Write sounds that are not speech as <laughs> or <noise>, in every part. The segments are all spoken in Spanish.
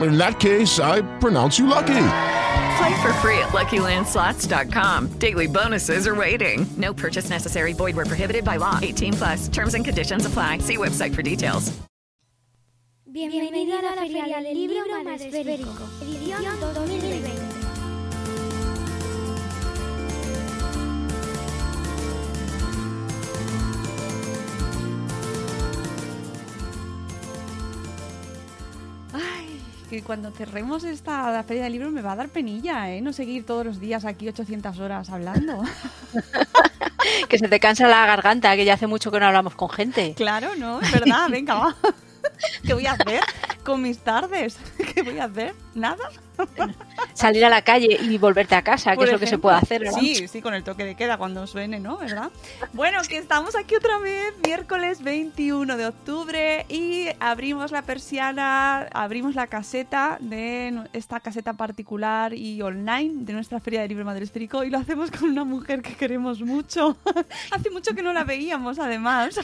In that case, I pronounce you lucky. Play for free at LuckyLandSlots.com. Daily bonuses are waiting. No purchase necessary. Void where prohibited by law. 18 plus. Terms and conditions apply. See website for details. Bienvenido a la Feria del Libro Madresférico, edición 2020. Que cuando cerremos esta la feria del libro me va a dar penilla, ¿eh? No seguir todos los días aquí 800 horas hablando. <laughs> que se te cansa la garganta, que ya hace mucho que no hablamos con gente. claro, ¿no? Es verdad, venga, va. <laughs> <laughs> ¿Qué voy a hacer con mis tardes? <laughs> ¿Qué voy a hacer? ¿Nada? <laughs> Salir a la calle y volverte a casa, que Por es lo que se ejemplo. puede hacer, ¿no? Sí, sí, con el toque de queda cuando suene, ¿no? ¿Verdad? Bueno, que estamos aquí otra vez, miércoles 21 de octubre, y abrimos la persiana, abrimos la caseta de esta caseta particular y online de nuestra Feria de Libro Madresférico, y lo hacemos con una mujer que queremos mucho. Hace mucho que no la veíamos, además.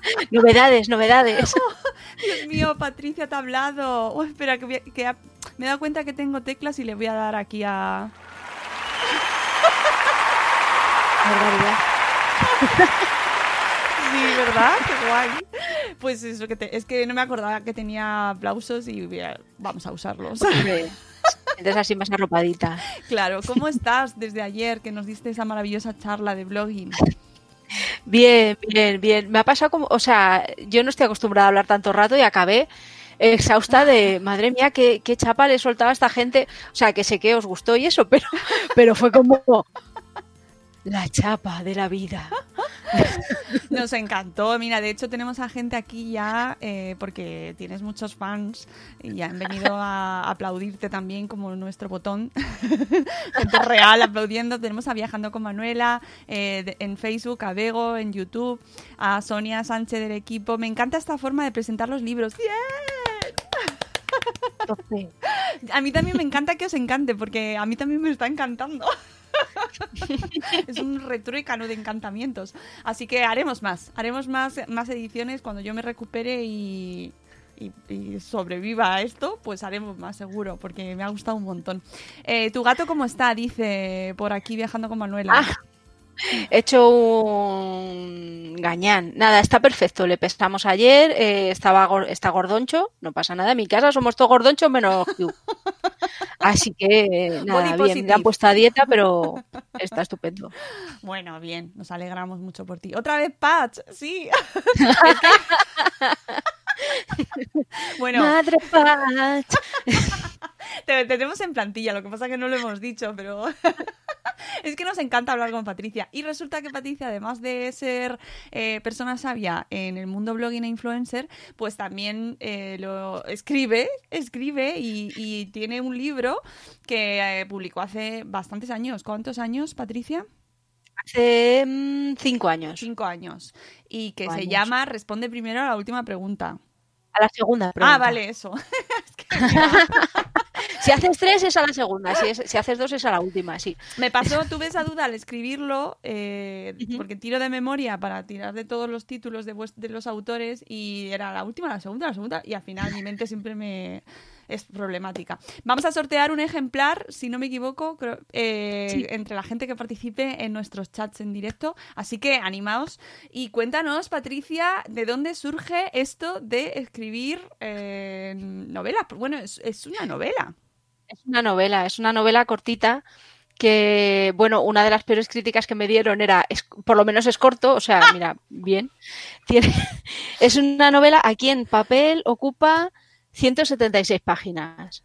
<laughs> Novedades, novedades. <laughs> Dios mío, Patricia Tablado. Oh, espera, que, que ha- me he dado cuenta que tengo teclas y le voy a dar aquí a... <laughs> Barbaridad. Sí, ¿verdad? Qué guay. Pues eso, que te- es que no me acordaba que tenía aplausos y vamos a usarlos. Entonces así más arropadita. Claro, ¿cómo estás desde ayer que nos diste esa maravillosa charla de blogging? Bien, bien, bien. Me ha pasado como, o sea, yo no estoy acostumbrada a hablar tanto rato y acabé exhausta de, madre mía, qué, qué chapa le soltaba a esta gente. O sea, que sé que os gustó y eso, <laughs> pero, pero fue como la chapa de la vida. <laughs> Nos encantó. Mira, de hecho tenemos a gente aquí ya eh, porque tienes muchos fans y han venido a aplaudirte también como nuestro botón. <laughs> gente real aplaudiendo. Tenemos a Viajando con Manuela eh, de- en Facebook, a Bego en YouTube, a Sonia Sánchez del equipo. Me encanta esta forma de presentar los libros. <laughs> A mí también me encanta que os encante porque a mí también me está encantando. <laughs> es un retruécano de encantamientos. Así que haremos más, haremos más, más ediciones cuando yo me recupere y, sobreviva a esto, pues haremos más seguro, porque me ha gustado un montón. Eh, ¿Tu gato cómo está? Dice por aquí viajando con Manuela. Ah, he hecho un gañán. Nada, está perfecto. Le pescamos ayer, eh, estaba está gordoncho, no pasa nada. En mi casa somos todos gordonchos menos Hugh. Así que nada, bien. Le han puesto a dieta, pero está estupendo. Bueno, bien, nos alegramos mucho por ti. Otra vez Patch, sí. <laughs> Es que- <laughs> bueno, Madre Patch. <laughs> Te, te tenemos en plantilla, lo que pasa que no lo hemos dicho, pero <laughs> es que nos encanta hablar con Patricia. Y resulta que Patricia, además de ser eh, persona sabia en el mundo blogging e influencer, pues también eh, lo escribe, escribe y, y tiene un libro que eh, publicó hace bastantes años. ¿Cuántos años, Patricia? Hace mm, cinco años. Cinco años. Y que Cinco se años. llama Responde primero a la última pregunta. A la segunda pregunta. Ah, vale, eso. <laughs> Es que- <laughs> Si haces tres es a la segunda, si, es- si haces dos es a la última, sí. Me pasó, tuve esa duda al escribirlo, eh, porque tiro de memoria para tirar de todos los títulos de, de los autores y era la última, la segunda, la segunda, y al final mi mente siempre me es problemática. Vamos a sortear un ejemplar, si no me equivoco, creo, eh, Sí. entre la gente que participe en nuestros chats en directo. Así que animaos y cuéntanos, Patricia, de dónde surge esto de escribir eh, novelas. Bueno, es, es una novela. Es una novela, es una novela cortita que, bueno, una de las peores críticas que me dieron era, es- por lo menos es corto, o sea, <laughs> mira, bien. Tiene, <laughs> es una novela, aquí en papel ocupa 176 páginas.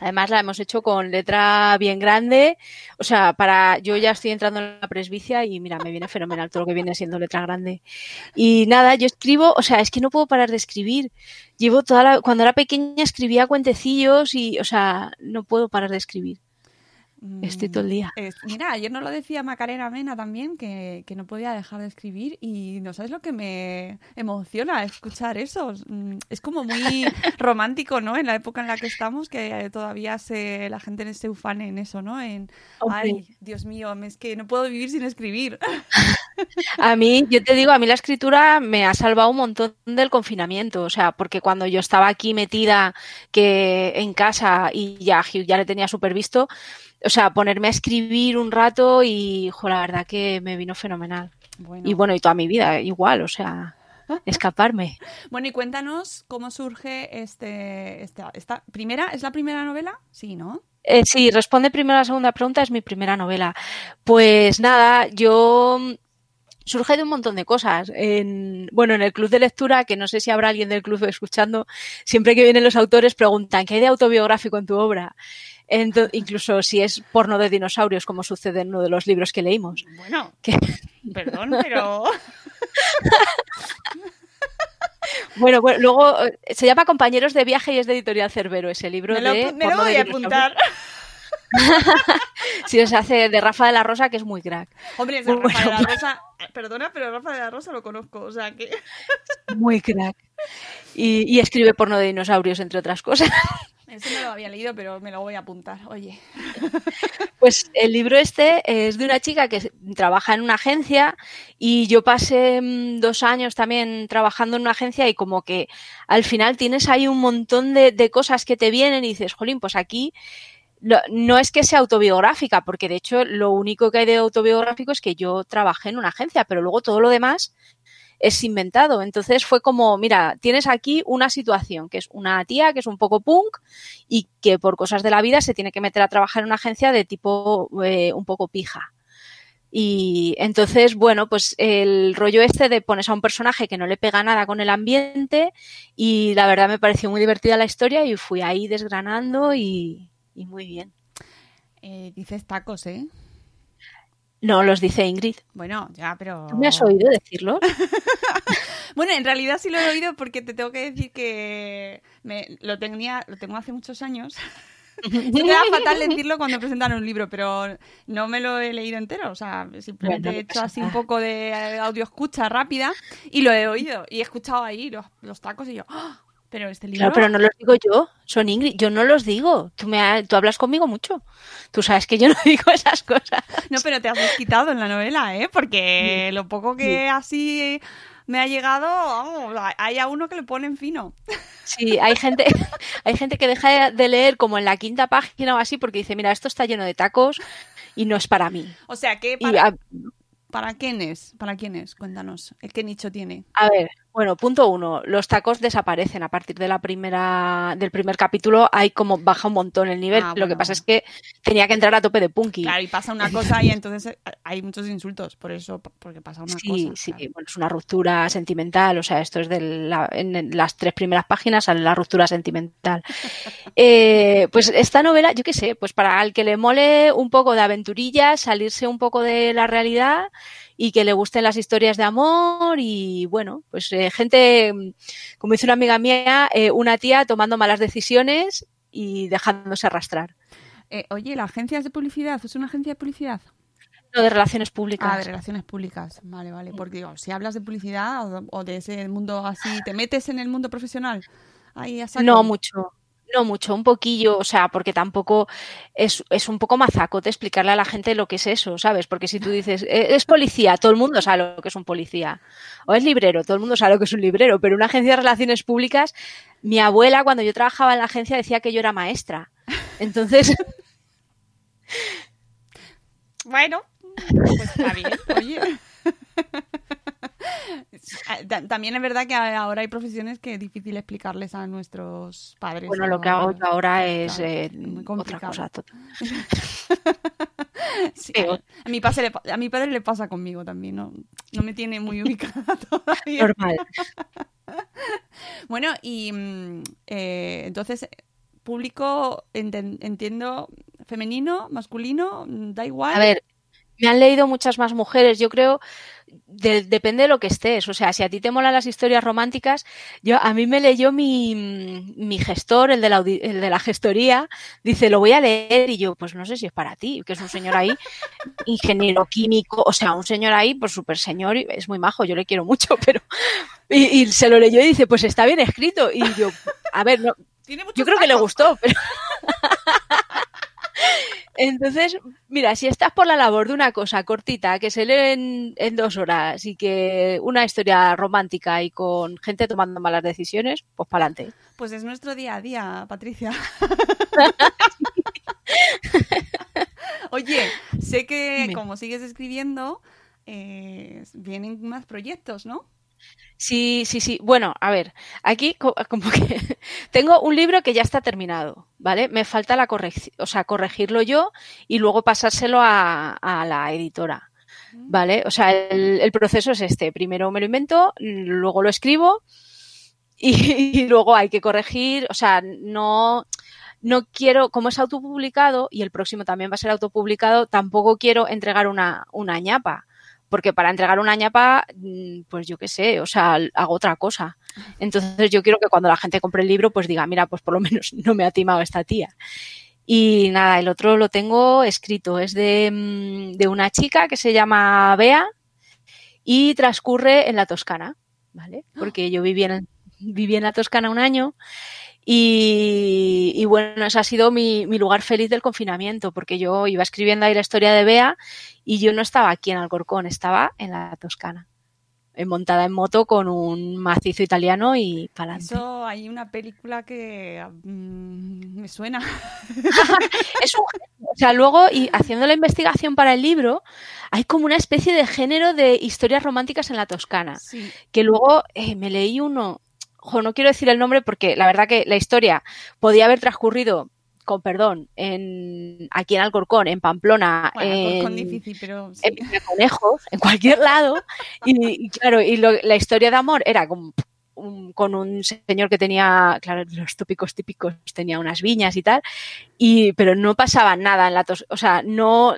Además la hemos hecho con letra bien grande, o sea, para yo ya estoy entrando en la presbicia y mira, me viene fenomenal todo lo que viene siendo letra grande. Y nada, yo escribo, o sea, es que no puedo parar de escribir. Llevo toda la, cuando era pequeña escribía cuentecillos y, o sea, no puedo parar de escribir. Estoy todo el día. Es- mira, ayer nos lo decía Macarena Mena también, que, que no podía dejar de escribir y no sabes lo que me emociona escuchar eso. Mm, Es como muy <laughs> romántico, ¿no? En la época en la que estamos, que eh, todavía se, la gente se ufane en eso, ¿no? En, ay, Dios mío, es que no puedo vivir sin escribir. <laughs> A mí, yo te digo, a mí la escritura me ha salvado un montón del confinamiento, o sea, porque cuando yo estaba aquí metida que en casa y ya Hugh ya le tenía súper visto, o sea, ponerme a escribir un rato y, jo, la verdad que me vino fenomenal. Bueno. Y bueno, y toda mi vida igual, o sea, <laughs> escaparme. Bueno, y cuéntanos cómo surge este, esta, esta primera, ¿es la primera novela? Sí, ¿no? Eh, sí, responde primero a la segunda pregunta, es mi primera novela. Pues nada, yo mm, surge de un montón de cosas. En, bueno, en el club de lectura, que no sé si habrá alguien del club escuchando, siempre que vienen los autores preguntan ¿qué hay de autobiográfico en tu obra? Incluso si es porno de dinosaurios, como sucede en uno de los libros que leímos. Bueno, Que- perdón, pero... <laughs> bueno, bueno, luego eh, se llama Compañeros de viaje y es de Editorial Cerbero ese libro Me lo, de me lo de voy a apuntar. Sí, <laughs> se hace de Rafa de la Rosa, que es muy crack. Hombre, es de Bueno, Rafa de la Rosa. eh, Perdona, pero Rafa de la Rosa lo conozco, o sea que. Muy crack. Y, y escribe porno de dinosaurios, entre otras cosas. <laughs> Ese no lo había leído, pero me lo voy a apuntar. Oye. <laughs> Pues el libro este es de una chica que trabaja en una agencia y yo pasé mm, dos años también trabajando en una agencia y como que al final tienes ahí un montón de, de cosas que te vienen y dices, jolín, pues aquí no es que sea autobiográfica, porque de hecho lo único que hay de autobiográfico es que yo trabajé en una agencia, pero luego todo lo demás es inventado. Entonces fue como, mira, tienes aquí una situación, que es una tía que es un poco punk y que por cosas de la vida se tiene que meter a trabajar en una agencia de tipo eh, un poco pija. Y entonces, bueno, pues el rollo este de pones a un personaje que no le pega nada con el ambiente y la verdad me pareció muy divertida la historia y fui ahí desgranando y, muy bien. Eh, dices tacos, ¿eh? No, los dice Ingrid. Bueno, ya, pero. ¿Tú me has oído decirlo? <laughs> Bueno, en realidad sí lo he oído porque te tengo que decir que me, lo tenía, lo tengo hace muchos años. <laughs> Me da fatal decirlo cuando presentan un libro, pero no me lo he leído entero. O sea, simplemente Bueno, he hecho pasa así un nada. poco de audio escucha rápida y lo he oído. Y he escuchado ahí los, los tacos y yo, ¡ah! Pero este libro. Claro, pero no los digo yo, son Ingrid. Yo no los digo. Tú, me ha- tú hablas conmigo mucho. Tú sabes que yo no <laughs> digo esas cosas. No, pero te has desquitado en la novela, ¿eh? Porque lo poco que así me ha llegado, vamos, hay a uno que le ponen fino. Sí, hay gente, <laughs> hay gente que deja de leer como en la quinta página o así porque dice, mira, esto está lleno de tacos y no es para mí. O sea, que Y, para, a, ¿para quién es? ¿Para quién es? Cuéntanos. ¿El qué nicho tiene? a ver, bueno, punto uno, los tacos desaparecen a partir de la primera, del primer capítulo, hay como baja un montón el nivel. Ah, Lo que pasa es que tenía que entrar a tope de punky. Claro, y pasa una cosa y entonces eh, hay muchos insultos, por eso, porque pasa una Sí, cosa. sí, claro. bueno, es una ruptura sentimental, o sea, esto es de la- en las tres primeras páginas sale la ruptura sentimental. <laughs> Eh, pues esta novela, yo qué sé, pues para el que le mole un poco de aventurilla, salirse un poco de la realidad y que le gusten las historias de amor y bueno, pues eh, gente, mm, como dice una amiga mía, eh, una tía tomando malas decisiones y dejándose arrastrar. Eh, oye, ¿la agencia es de publicidad? ¿Es una agencia de publicidad? No de relaciones públicas. Ah, de relaciones públicas. Vale, vale. Porque digo, si hablas de publicidad o, o de ese mundo así, ¿te metes en el mundo profesional? Ahí. No mucho. No mucho, un poquillo, o sea, porque tampoco es, es, un poco mazacote explicarle a la gente lo que es eso, ¿sabes? Porque si tú dices, e, es policía, todo el mundo sabe lo que es un policía. O es librero, todo el mundo sabe lo que es un librero. Pero una agencia de relaciones públicas, mi abuela, cuando yo trabajaba en la agencia, decía que yo era maestra. Entonces. <laughs> bueno, pues está bien, oye. <laughs> También es verdad que ahora hay profesiones que es difícil explicarles a nuestros padres. Bueno, lo que hago yo ahora es eh, otra cosa. <laughs> sí, a, mi padre, a mi padre le pasa conmigo también, no, no me tiene muy <laughs> ubicada <laughs> todavía. Normal. bueno, y mm, eh, entonces, público, entiendo, femenino, masculino, da igual. A ver, me han leído muchas más mujeres. Yo creo depende de lo que estés. O sea, si a ti te molan las historias románticas, yo a mí me leyó mi, mi gestor, el de, la, el de la gestoría, dice, lo voy a leer y yo, pues no sé si es para ti, que es un señor ahí, <laughs> ingeniero químico, o sea, un señor ahí, pues súper señor, es muy majo, yo le quiero mucho, <laughs> pero... Y, y, se lo leyó y dice, pues está bien escrito. Y yo, a ver, no, yo creo que le gustó, pero... <laughs> Entonces, mira, si estás por la labor de una cosa cortita que se lee en, dos horas y que una historia romántica y con gente tomando malas decisiones, pues para adelante. Pues es nuestro día a día, Patricia. <laughs> Oye, sé que como sigues escribiendo, eh, vienen más proyectos, ¿no? Sí, sí, sí. Bueno, a ver, aquí <laughs> como que tengo un libro que ya está terminado, ¿vale? Me falta la corrección, o sea, corregirlo yo y luego pasárselo a, la editora, ¿vale? O sea, el, proceso es este. Primero me lo invento, luego lo escribo y, <laughs> y luego hay que corregir, o sea, no no quiero, como es autopublicado y el próximo también va a ser autopublicado, tampoco quiero entregar una, una ñapa porque para entregar una ñapa, mm, pues yo qué sé, o sea, hago otra cosa. Entonces yo quiero que cuando la gente compre el libro, pues diga, mira, pues por lo menos <laughs> no me ha timado esta tía. Y nada, el otro lo tengo escrito, es de, mm, de una chica que se llama Bea y transcurre en la Toscana, ¿vale? Porque yo viví en, viví en la Toscana un año y, bueno, ese ha sido mi, mi, lugar feliz del confinamiento, porque yo iba escribiendo ahí la historia de Bea y yo no estaba aquí en Alcorcón, estaba en la Toscana, montada en moto con un macizo italiano y para Eso hay una película que mm, me suena. <laughs> es un, o sea, luego, y haciendo la investigación para el libro, hay como una especie de género de historias románticas en la Toscana, que luego eh, me leí uno no quiero decir el nombre porque la verdad que la historia podía haber transcurrido con perdón, en, aquí en Alcorcón, en Pamplona, en, difícil, pero en Conejos, en cualquier lado. Y, claro, y la historia de amor era con un señor que tenía, claro, los tópicos típicos, tenía unas viñas y tal, y, pero no pasaba nada en la tos, o sea, no,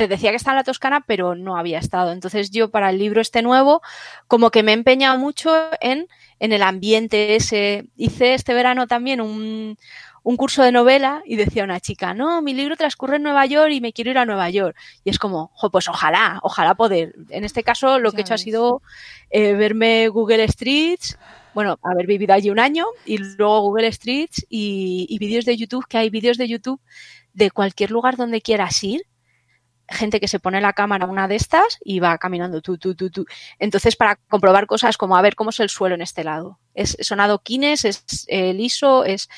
te decía que estaba en la Toscana, pero no había estado. Entonces yo para el libro este nuevo, como que me he empeñado mucho en en el ambiente ese. Hice este verano también un, un curso de novela y decía una chica, no, mi libro transcurre en Nueva York y me quiero ir a Nueva York. Y es como, pues ojalá, ojalá poder. En este caso lo que he hecho ha sido eh, verme Google Streets, bueno, haber vivido allí un año y luego Google Streets y, y vídeos de YouTube, que hay vídeos de YouTube de cualquier lugar donde quieras ir gente que se pone la cámara una de estas y va caminando tú, tú, tú, tú. Entonces, para comprobar cosas como a ver cómo es el suelo en este lado. Es, son adoquines, es eh, liso, es.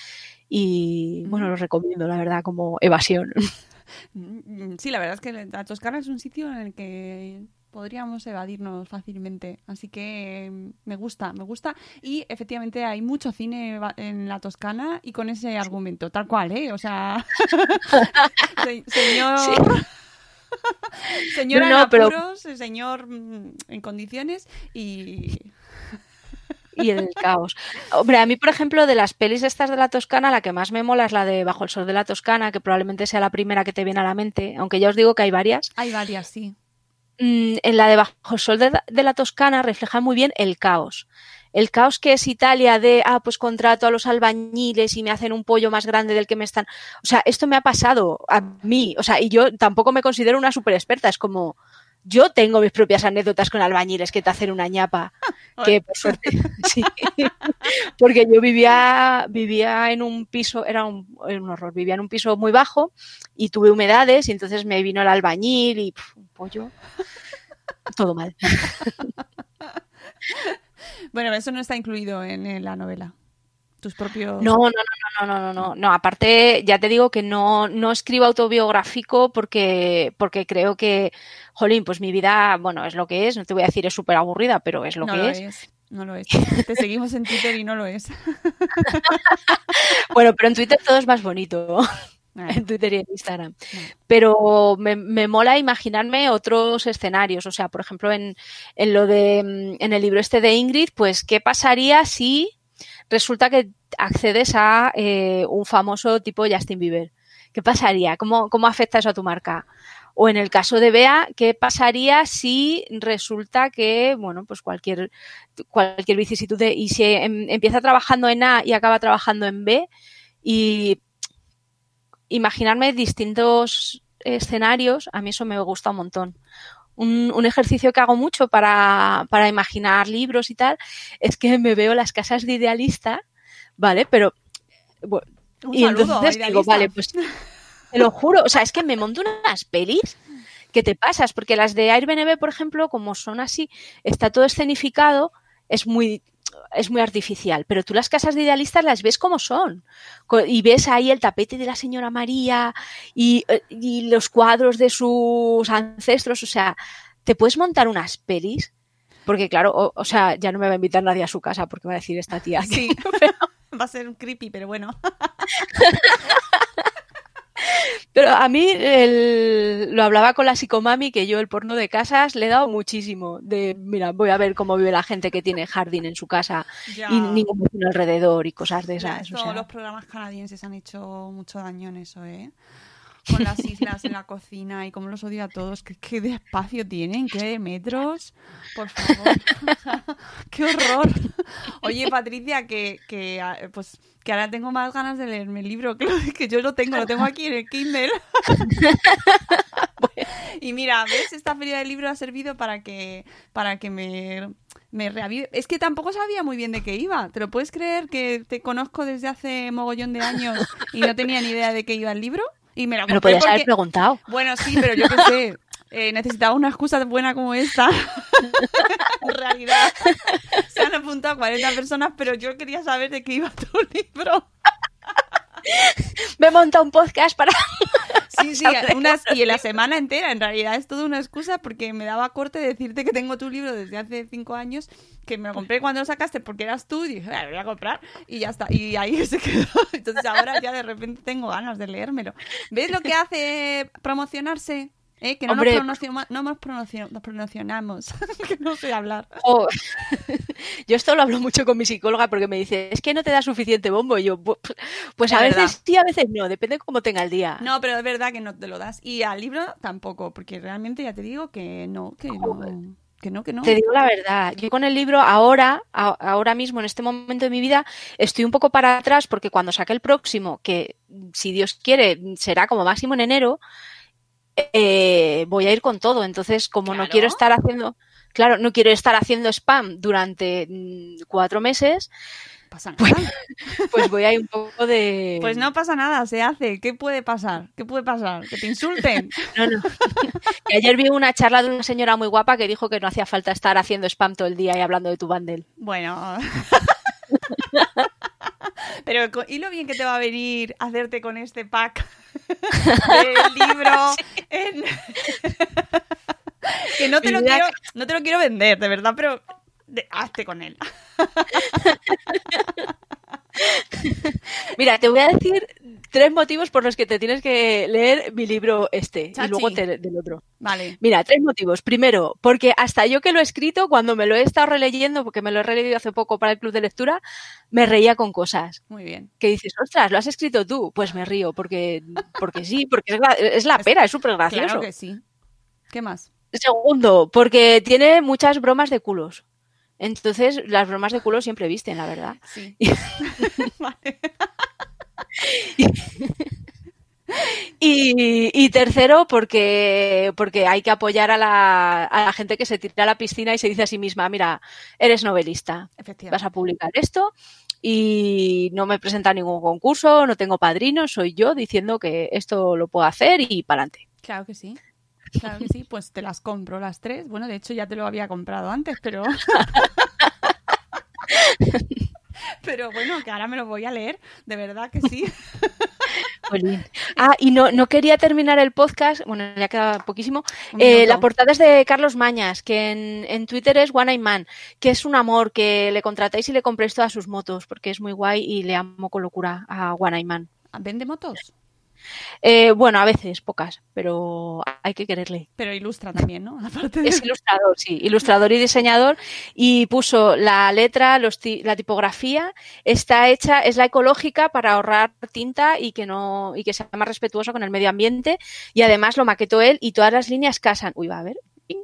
Y bueno, lo recomiendo, la verdad, como evasión. <laughs> Mm, sí, la verdad es que la Toscana es un sitio en el que podríamos evadirnos fácilmente. Así que mm, me gusta, me gusta. Y efectivamente hay mucho cine en la Toscana y con ese argumento, tal cual, ¿eh? O sea, <laughs> <laughs> señor. <laughs> Señora no, pero... señor mm, en condiciones y... <laughs> y el caos. Hombre, a mí, por ejemplo, de las pelis estas de la Toscana, la que más me mola es la de Bajo el Sol de la Toscana, que probablemente sea la primera que te viene a la mente, aunque ya os digo que hay varias. Hay varias, sí. Mm, en la de Bajo el Sol de la Toscana refleja muy bien el caos el caos que es Italia de, ah, pues contrato a los albañiles y me hacen un pollo más grande del que me están. O sea, esto me ha pasado a mí. O sea, y yo tampoco me considero una super experta. Es como, yo tengo mis propias anécdotas con albañiles que te hacen una ñapa. Que por suerte, <laughs> sí, porque yo vivía, vivía en un piso, era un, un, horror, vivía en un piso muy bajo y tuve humedades y entonces me vino el albañil y un pollo. Todo mal. <laughs> bueno, eso no está incluido en, la novela. Tus propios. No, no, no, no, no, no, no, no. Aparte, ya te digo que no, no escribo autobiográfico porque, porque creo que, jolín, pues mi vida, bueno, es lo que es. No te voy a decir es súper aburrida, pero es lo no que lo es. es. No lo es. Te seguimos en Twitter y no lo es. <laughs> bueno, pero en Twitter todo es más bonito. <laughs> en Twitter y en Instagram. Pero me, me, mola imaginarme otros escenarios. O sea, por ejemplo, en, en lo de en el libro este de Ingrid, pues, ¿qué pasaría si resulta que accedes a eh, un famoso tipo Justin Bieber? ¿Qué pasaría? ¿Cómo, ¿Cómo afecta eso a tu marca? O en el caso de Bea, ¿qué pasaría si resulta que, bueno, pues cualquier, cualquier vicisitud de, y si em, empieza trabajando en A y acaba trabajando en B y imaginarme distintos escenarios, a mí eso me gusta un montón. Un, un, ejercicio que hago mucho para, para, imaginar libros y tal es que me veo las casas de idealista, ¿vale? Pero. Bueno, un y saludo, entonces idealista. digo, vale, pues te lo juro, o sea, es que me monto unas pelis que te pasas, porque las de Airbnb, por ejemplo, como son así, está todo escenificado, es muy es muy artificial, pero tú las casas de idealistas las ves como son. Y ves ahí el tapete de la señora María y, y los cuadros de sus ancestros. O sea, te puedes montar unas pelis. Porque claro, o, o, sea, ya no me va a invitar nadie a su casa porque va a decir esta tía. <laughs> Sí, <laughs> pero... va a ser un creepy, pero bueno. <laughs> Pero a mí el, lo hablaba con la psicomami que yo el porno de casas le he dado muchísimo. De, mira, voy a ver cómo vive la gente que tiene jardín en su casa ya. y ningún vecino alrededor y cosas de esas. O sea. Los programas canadienses han hecho mucho daño en eso, ¿eh? Con las islas en la cocina y cómo los odio a todos. ¿Qué, qué de espacio tienen? ¿Qué de metros? Por favor. <laughs> ¡Qué horror! Oye, Patricia, que, que, pues, que ahora tengo más ganas de leerme el libro. <laughs> Que, que yo lo tengo, lo tengo aquí en el Kindle. <laughs> y mira, ¿ves? Esta feria del libro ha servido para que, para que me, me reavive. Es que tampoco sabía muy bien de qué iba. ¿Te lo puedes creer que te conozco desde hace mogollón de años y no tenía ni idea de qué iba el libro? Y me lo Pero podías porque... haber preguntado. Bueno, sí, pero yo qué sé. Eh, necesitaba una excusa buena como esta. <laughs> en realidad, se han apuntado 40 personas, pero yo quería saber de qué iba tu libro. Me he montado un podcast para. Sí, sí, <laughs> unas, y en la semana entera. En realidad es toda una excusa porque me daba corte decirte que tengo tu libro desde hace cinco años, que me lo compré cuando lo sacaste porque eras tú y dije, lo voy a comprar y ya está. Y ahí <laughs> se quedó. Entonces ahora ya de repente tengo ganas de leérmelo. ¿Ves lo que hace promocionarse? ¿Eh? Que no Hombre, nos, promocionamos, no nos, <laughs> promocion nos promocionamos. que no sé hablar. Oh. <laughs> Yo esto lo hablo mucho con mi psicóloga porque me dice, es que no te da suficiente bombo. Y yo, pues Es a veces verdad. sí, a veces no, depende cómo tenga el día. No, pero es verdad que no te lo das. Y al libro tampoco, porque realmente ya te digo que no, que no. Que no, que no. Te digo la verdad, yo con el libro ahora, a, ahora mismo, en este momento de mi vida, estoy un poco para atrás porque cuando saque el próximo, que si Dios quiere será como máximo en enero, eh, voy a ir con todo. Entonces, como Claro. no quiero estar haciendo, claro, no quiero estar haciendo spam durante mm, cuatro meses, pasa nada. pues, <laughs> pues voy a ir un poco de... Pues no pasa nada, se hace. ¿Qué puede pasar? ¿Qué puede pasar? ¿Que te insulten? <laughs> No, no. <laughs> Y ayer vi una charla de una señora muy guapa que dijo que no hacía falta estar haciendo spam todo el día y hablando de tu bundle. Bueno. <laughs> Pero, ¿y lo bien que te va a venir hacerte con este pack <laughs> del libro? <laughs> en- que no te, lo quiero, no te lo quiero vender, de verdad, pero de- hazte con él. Mira, te voy a decir tres motivos por los que te tienes que leer mi libro este Chachi. y luego te- del otro. Vale. Mira, tres motivos. Primero, porque hasta yo que lo he escrito, cuando me lo he estado releyendo, porque me lo he releído hace poco para el club de lectura, me reía con cosas. Muy bien. Que dices, ostras, ¿lo has escrito tú? Pues me río, porque, porque sí, porque es la, es la pera, es súper gracioso. Claro que sí. ¿Qué más? Segundo, porque tiene muchas bromas de culos. Entonces, las bromas de culos siempre visten, la verdad. Sí. <laughs> <laughs> vale. <laughs> Y, y tercero, porque, porque hay que apoyar a la, a la gente que se tira a la piscina y se dice a sí misma, mira, eres novelista, vas a publicar esto y no me presenta ningún concurso, no tengo padrino, soy yo diciendo que esto lo puedo hacer y para adelante. Claro que sí. Claro que sí, pues te las compro las tres. Bueno, de hecho ya te lo había comprado antes, pero... <laughs> <laughs> pero bueno, que ahora me lo voy a leer, de verdad que sí. <laughs> Ah, y no, no quería terminar el podcast, bueno, ya queda poquísimo. Eh, la portada es de Carlos Mañas, que en, en Twitter es One Eye Man, que es un amor, que le contratáis y le compréis todas sus motos, porque es muy guay y le amo con locura a One Eye Man. ¿Vende motos? Eh, bueno, a veces, pocas, pero hay que quererle. Pero ilustra también, ¿no? <laughs> Es ilustrador, sí, ilustrador y diseñador. Y puso la letra, los la tipografía, está hecha, es la ecológica para ahorrar tinta y que no, y que sea más respetuoso con el medio ambiente. Y además lo maquetó él y todas las líneas casan. Uy, va a ver,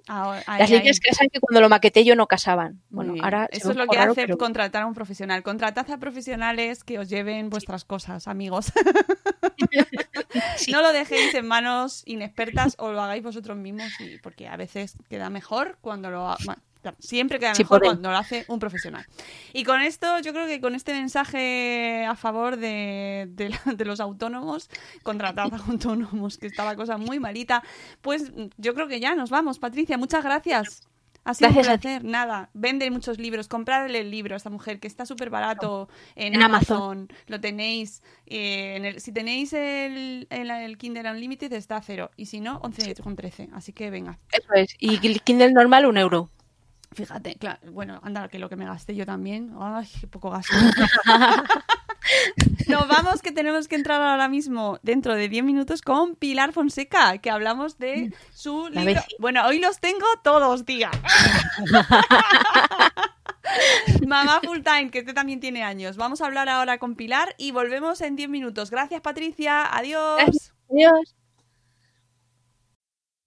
Ah, las líneas casan que cuando lo maqueté yo no casaban. Bueno, ahora eso es lo que hace contratar a un profesional. Contratad a profesionales que os lleven vuestras cosas, amigos. <laughs> <laughs> No lo dejéis en manos inexpertas o lo hagáis vosotros mismos, porque a veces queda mejor cuando lo Siempre queda mejor cuando lo hace un profesional. Y con esto, yo creo que con este mensaje a favor de, los autónomos, contratad a autónomos, que está la cosa muy malita, pues yo creo que ya nos vamos. Patricia, muchas gracias. Ha sido un placer. Nada, vende muchos libros. Compradle el libro a esta mujer que está súper barato en, Amazon. Lo tenéis. Eh, en el, si tenéis el, el, Kindle Unlimited está a cero. Y si no, 11,13. Así que venga. Eso es. Y el Kindle normal, un euro. Fíjate, claro, bueno, anda, que lo que me gasté yo también. Ay, qué poco gasto. <laughs> <laughs> Nos vamos, que tenemos que entrar ahora mismo, dentro de 10 minutos, con Pilar Fonseca, que hablamos de su libro. Bueno, hoy los tengo todos, tía. <laughs> Mamá Full Time, que este también tiene años. Vamos a hablar ahora con Pilar y volvemos en 10 minutos. Gracias, Patricia. Adiós. Adiós.